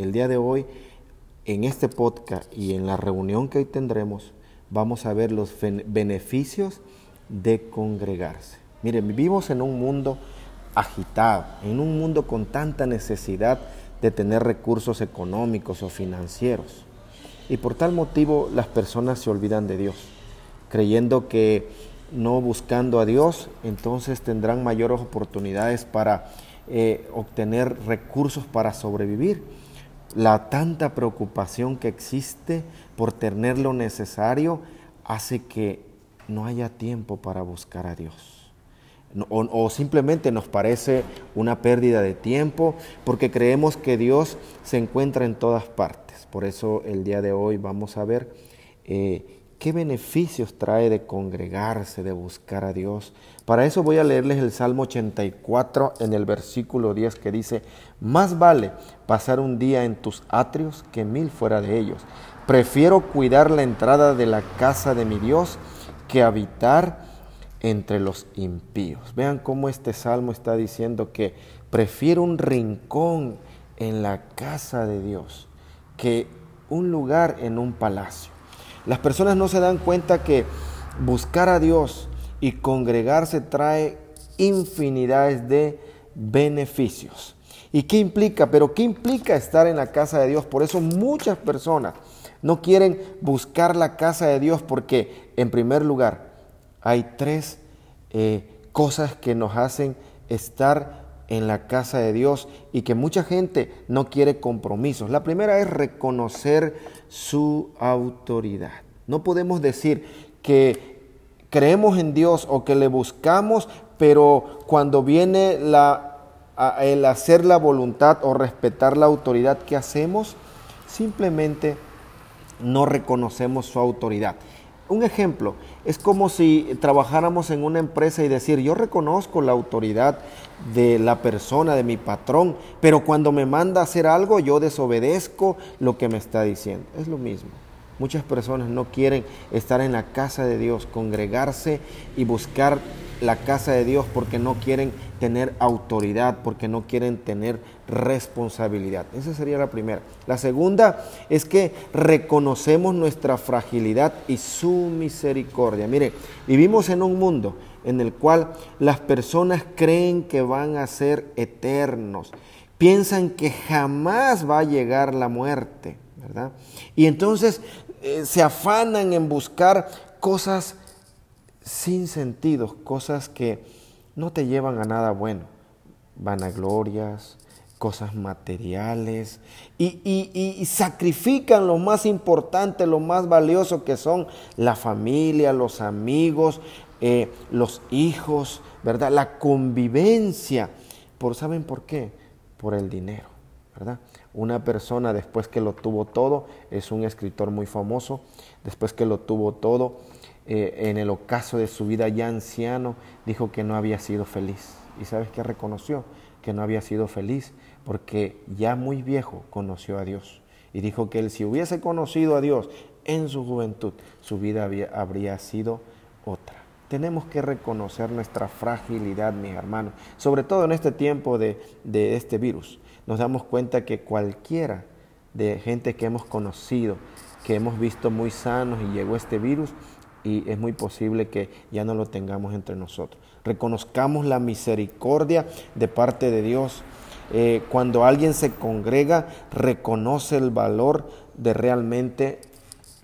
el día de hoy, en este podcast y en la reunión que hoy tendremos, vamos a ver los beneficios de congregarse. Miren, vivimos en un mundo agitado, en un mundo con tanta necesidad de tener recursos económicos o financieros. Y por tal motivo las personas se olvidan de Dios, creyendo que no buscando a Dios, entonces tendrán mayores oportunidades para eh, obtener recursos para sobrevivir. La tanta preocupación que existe por tener lo necesario hace que no haya tiempo para buscar a Dios. O, simplemente nos parece una pérdida de tiempo porque creemos que Dios se encuentra en todas partes. Por eso el día de hoy vamos a ver eh, qué beneficios trae de congregarse, de buscar a Dios. Para eso voy a leerles el Salmo 84 en el versículo 10 que dice, más vale pasar un día en tus atrios que mil fuera de ellos. Prefiero cuidar la entrada de la casa de mi Dios que habitar entre los impíos. Vean cómo este salmo está diciendo que prefiero un rincón en la casa de Dios que un lugar en un palacio. Las personas no se dan cuenta que buscar a Dios y congregarse trae infinidades de beneficios. ¿Y qué implica? Pero ¿qué implica estar en la casa de Dios? Por eso muchas personas no quieren buscar la casa de Dios porque, en primer lugar, hay tres eh, cosas que nos hacen estar en la casa de Dios y que mucha gente no quiere compromisos. La primera es reconocer su autoridad. No podemos decir que creemos en Dios o que le buscamos, pero cuando viene el hacer la voluntad o respetar la autoridad que hacemos, simplemente no reconocemos su autoridad. Un ejemplo, es como si trabajáramos en una empresa y decir, yo reconozco la autoridad de la persona, de mi patrón, pero cuando me manda a hacer algo, yo desobedezco lo que me está diciendo. Es lo mismo. Muchas personas no quieren estar en la casa de Dios, congregarse y buscar la casa de Dios porque no quieren tener autoridad, porque no quieren tener responsabilidad. Esa sería la primera. La segunda es que reconocemos nuestra fragilidad y su misericordia. Mire, vivimos en un mundo en el cual las personas creen que van a ser eternos, piensan que jamás va a llegar la muerte, ¿verdad? Y entonces eh, se afanan en buscar cosas sin sentido, cosas que no te llevan a nada bueno, vanaglorias, cosas materiales y, y, sacrifican lo más importante, lo más valioso que son la familia, los amigos, eh, los hijos, ¿verdad? La convivencia. Por, ¿Saben por qué? Por el dinero, ¿verdad? Una persona después que lo tuvo todo, es un escritor muy famoso, después que lo tuvo todo, eh, en el ocaso de su vida ya anciano, dijo que no había sido feliz. ¿Y sabes qué reconoció? Que no había sido feliz porque ya muy viejo conoció a Dios. Y dijo que él si hubiese conocido a Dios en su juventud, su vida habría sido otra. Tenemos que reconocer nuestra fragilidad, mis hermanos, sobre todo en este tiempo de, de este virus. Nos damos cuenta que cualquiera de gente que hemos conocido, que hemos visto muy sanos y llegó este virus, y es muy posible que ya no lo tengamos entre nosotros. Reconozcamos la misericordia de parte de Dios. Eh, cuando alguien se congrega, reconoce el valor de realmente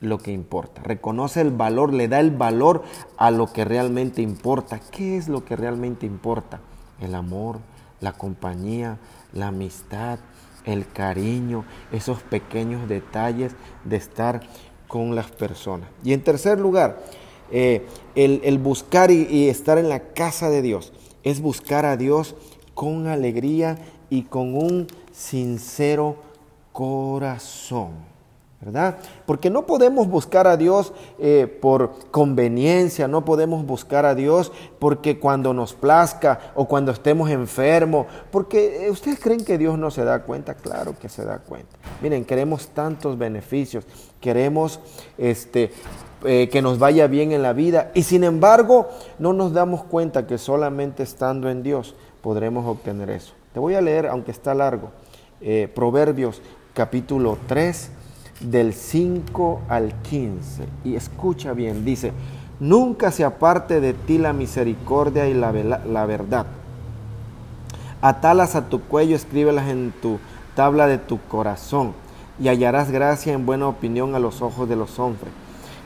lo que importa. Reconoce el valor, le da el valor a lo que realmente importa. ¿Qué es lo que realmente importa? El amor, la compañía, la amistad, el cariño, esos pequeños detalles de estar con las personas. Y en tercer lugar, eh, el, buscar y, estar en la casa de Dios es buscar a Dios con alegría y con un sincero corazón. ¿Verdad? Porque no podemos buscar a Dios eh, por conveniencia, no podemos buscar a Dios porque cuando nos plazca o cuando estemos enfermos, porque eh, ustedes creen que Dios no se da cuenta, claro que se da cuenta. Miren, queremos tantos beneficios, queremos este, eh, que nos vaya bien en la vida y sin embargo no nos damos cuenta que solamente estando en Dios podremos obtener eso. Te voy a leer, aunque está largo, Proverbios capítulo 3, del 5 al 15. Y escucha bien, dice, nunca se aparte de ti la misericordia y la, la verdad. Atalas a tu cuello, escríbelas en tu tabla de tu corazón, y hallarás gracia en buena opinión a los ojos de los hombres.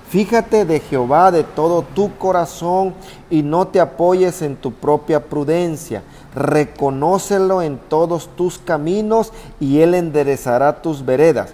Fíjate de Jehová de todo tu corazón y no te apoyes en tu propia prudencia. Reconócelo en todos tus caminos y Él enderezará tus veredas.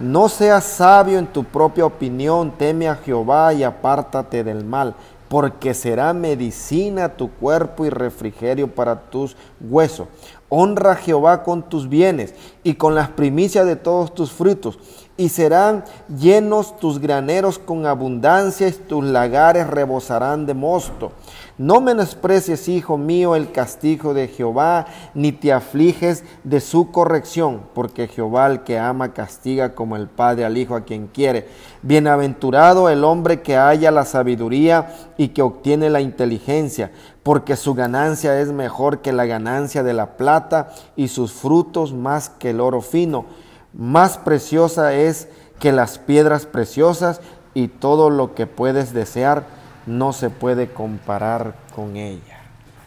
No seas sabio en tu propia opinión, teme a Jehová y apártate del mal, porque será medicina tu cuerpo y refrigerio para tus huesos. Honra a Jehová con tus bienes y con las primicias de todos tus frutos y serán llenos tus graneros con abundancia y tus lagares rebosarán de mosto. No menosprecies, hijo mío, el castigo de Jehová, ni te afliges de su corrección, porque Jehová el que ama castiga como el Padre al Hijo a quien quiere. Bienaventurado el hombre que haya la sabiduría y que obtiene la inteligencia, porque su ganancia es mejor que la ganancia de la plata y sus frutos más que el oro fino más preciosa es que las piedras preciosas y todo lo que puedes desear no se puede comparar con ella.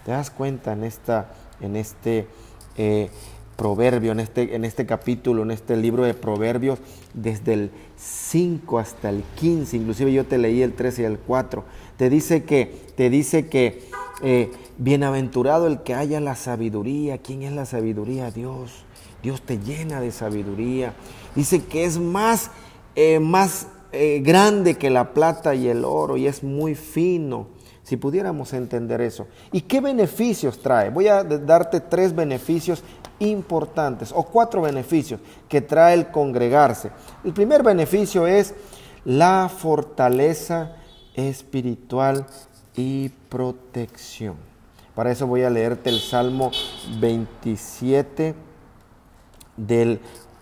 ¿Te das cuenta en, esta, en este eh, proverbio, en este, en este capítulo, en este libro de proverbios, desde el 5 hasta el 15, inclusive yo te leí el 13 y el 4, te dice que, te dice que eh, bienaventurado el que haya la sabiduría. ¿Quién es la sabiduría? Dios. Dios te llena de sabiduría. Dice que es más, eh, más eh, grande que la plata y el oro y es muy fino. Si pudiéramos entender eso. ¿Y qué beneficios trae? Voy a darte tres beneficios importantes o cuatro beneficios que trae el congregarse. El primer beneficio es la fortaleza espiritual y protección. Para eso voy a leerte el Salmo 27 del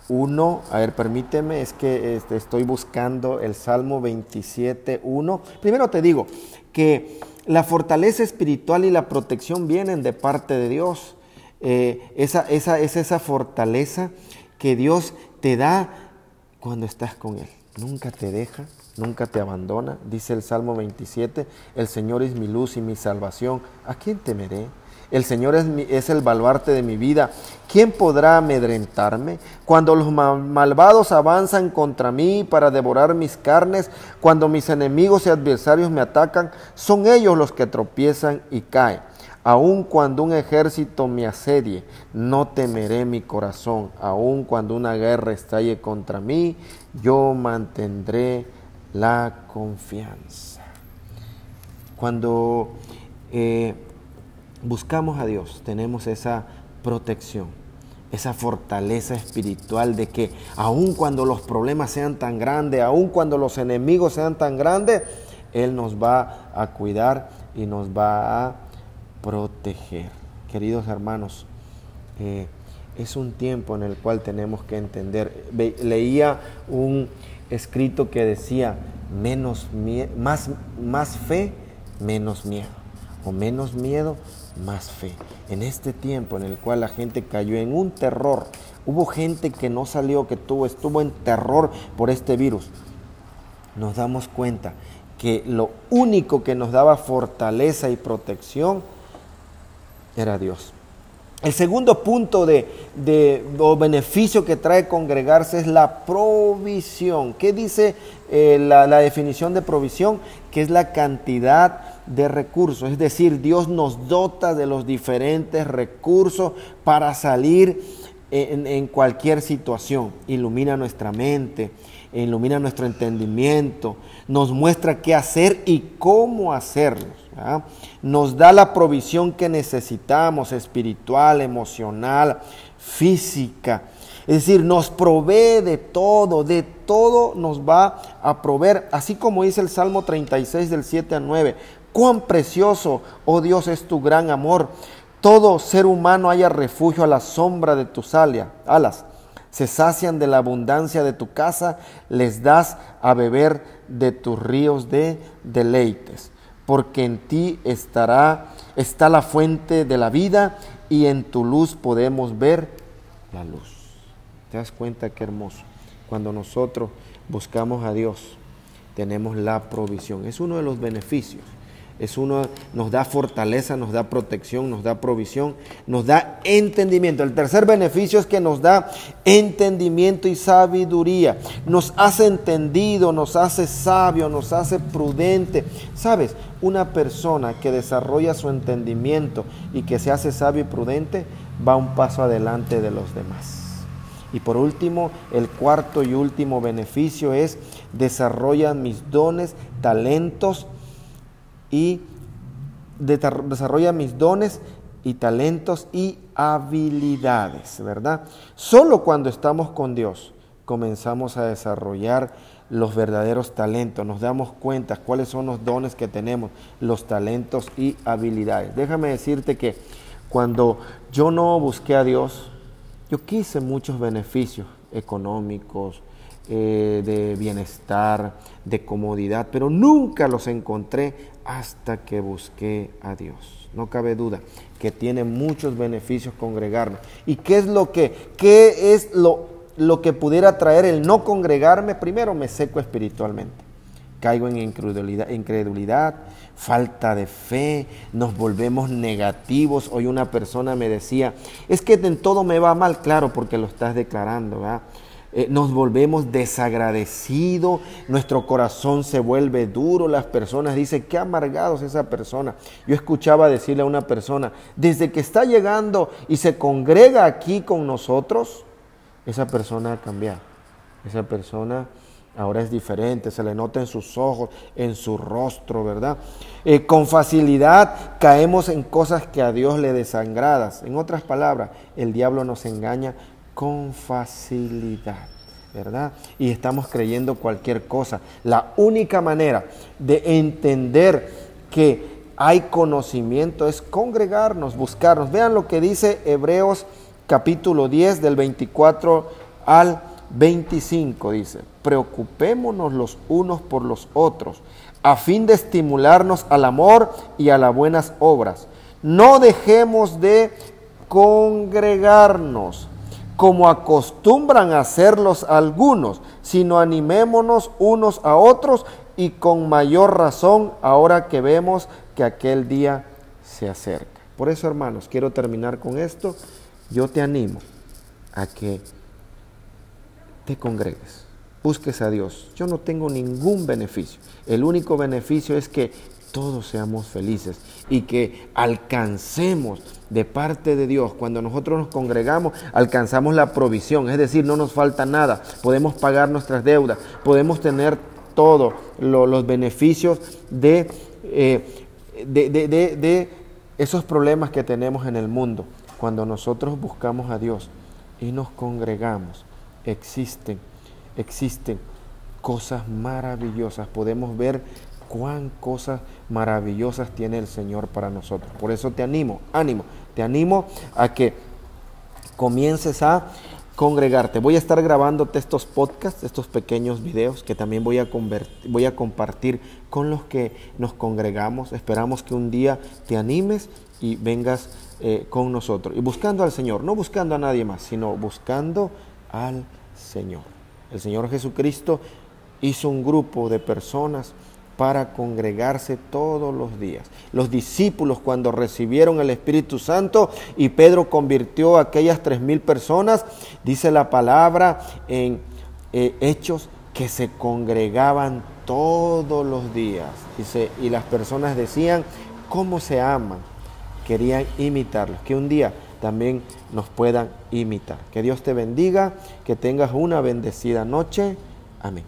1, a ver, permíteme, es que este, estoy buscando el Salmo 27, 1. Primero te digo que la fortaleza espiritual y la protección vienen de parte de Dios. Eh, esa, esa, es esa fortaleza que Dios te da cuando estás con Él. Nunca te deja, nunca te abandona. Dice el Salmo 27, el Señor es mi luz y mi salvación. ¿A quién temeré? El Señor es, el baluarte de mi vida. ¿Quién podrá amedrentarme? Cuando los malvados avanzan contra mí para devorar mis carnes, cuando mis enemigos y adversarios me atacan, son ellos los que tropiezan y caen. Aun cuando un ejército me asedie, no temeré mi corazón. Aun cuando una guerra estalle contra mí, yo mantendré la confianza. Cuando eh, buscamos a Dios, tenemos esa protección, esa fortaleza espiritual de que aun cuando los problemas sean tan grandes, aun cuando los enemigos sean tan grandes, Él nos va a cuidar y nos va a proteger. Queridos hermanos, eh, es un tiempo en el cual tenemos que entender. leía un escrito que decía, menos más, más fe, menos miedo. O menos miedo, más fe. En este tiempo en el cual la gente cayó en un terror, hubo gente que no salió, que tuvo, estuvo en terror por este virus. Nos damos cuenta que lo único que nos daba fortaleza y protección era Dios. El segundo punto de, de o beneficio que trae congregarse es la provisión. ¿Qué dice eh, la, la definición de provisión? Que es la cantidad de recursos, es decir, Dios nos dota de los diferentes recursos para salir en, cualquier situación. Ilumina nuestra mente, ilumina nuestro entendimiento, nos muestra qué hacer y cómo hacerlo. Nos da la provisión que necesitamos, espiritual, emocional, física. Es decir, nos provee de todo, de todo nos va a proveer, así como dice el Salmo 36 del 7 al 9. Cuán precioso, oh Dios, es tu gran amor. Todo ser humano haya refugio a la sombra de tus alas. Se sacian de la abundancia de tu casa, les das a beber de tus ríos de deleites. Porque en ti estará, está la fuente de la vida y en tu luz podemos ver la luz. ¿Te das cuenta qué hermoso? Cuando nosotros buscamos a Dios, tenemos la provisión. Es uno de los beneficios es uno, nos da fortaleza, nos da protección, nos da provisión, nos da entendimiento. El tercer beneficio es que nos da entendimiento y sabiduría. Nos hace entendido, nos hace sabio, nos hace prudente. ¿Sabes? Una persona que desarrolla su entendimiento y que se hace sabio y prudente va un paso adelante de los demás. Y por último, el cuarto y último beneficio es desarrolla mis dones, talentos, y desarrolla mis dones y talentos y habilidades, ¿verdad? Solo cuando estamos con Dios comenzamos a desarrollar los verdaderos talentos, nos damos cuenta cuáles son los dones que tenemos, los talentos y habilidades. Déjame decirte que cuando yo no busqué a Dios, yo quise muchos beneficios económicos, eh, de bienestar, de comodidad, pero nunca los encontré hasta que busqué a Dios. No cabe duda que tiene muchos beneficios congregarnos. ¿Y qué es lo que, qué es lo, lo que pudiera traer el no congregarme? Primero me seco espiritualmente. Caigo en incredulidad, incredulidad, falta de fe, nos volvemos negativos. Hoy una persona me decía, es que en todo me va mal, claro, porque lo estás declarando, ¿verdad? Eh, nos volvemos desagradecidos, nuestro corazón se vuelve duro, las personas dicen, qué amargados esa persona. Yo escuchaba decirle a una persona, desde que está llegando y se congrega aquí con nosotros, esa persona ha cambiado. Esa persona ahora es diferente, se le nota en sus ojos, en su rostro, ¿verdad? Eh, con facilidad caemos en cosas que a Dios le desangradas. En otras palabras, el diablo nos engaña con facilidad, ¿verdad? Y estamos creyendo cualquier cosa. La única manera de entender que hay conocimiento es congregarnos, buscarnos. Vean lo que dice Hebreos capítulo 10 del 24 al 25, dice, preocupémonos los unos por los otros, a fin de estimularnos al amor y a las buenas obras. No dejemos de congregarnos como acostumbran hacerlos algunos, sino animémonos unos a otros y con mayor razón ahora que vemos que aquel día se acerca. Por eso, hermanos, quiero terminar con esto. Yo te animo a que te congregues, busques a Dios. Yo no tengo ningún beneficio. El único beneficio es que todos seamos felices y que alcancemos de parte de Dios, cuando nosotros nos congregamos, alcanzamos la provisión, es decir, no nos falta nada, podemos pagar nuestras deudas, podemos tener todos los beneficios de, eh, de, de, de esos problemas que tenemos en el mundo. Cuando nosotros buscamos a Dios y nos congregamos, existen, existen cosas maravillosas, podemos ver cuán cosas maravillosas tiene el Señor para nosotros. Por eso te animo, ánimo, te animo a que comiences a congregarte. Voy a estar grabándote estos podcasts, estos pequeños videos que también voy a, voy a compartir con los que nos congregamos. Esperamos que un día te animes y vengas eh, con nosotros. Y buscando al Señor, no buscando a nadie más, sino buscando al Señor. El Señor Jesucristo hizo un grupo de personas para congregarse todos los días. Los discípulos cuando recibieron el Espíritu Santo y Pedro convirtió a aquellas tres mil personas, dice la palabra en eh, Hechos que se congregaban todos los días. Dice, y las personas decían, ¿cómo se aman? Querían imitarlos, que un día también nos puedan imitar. Que Dios te bendiga, que tengas una bendecida noche. Amén.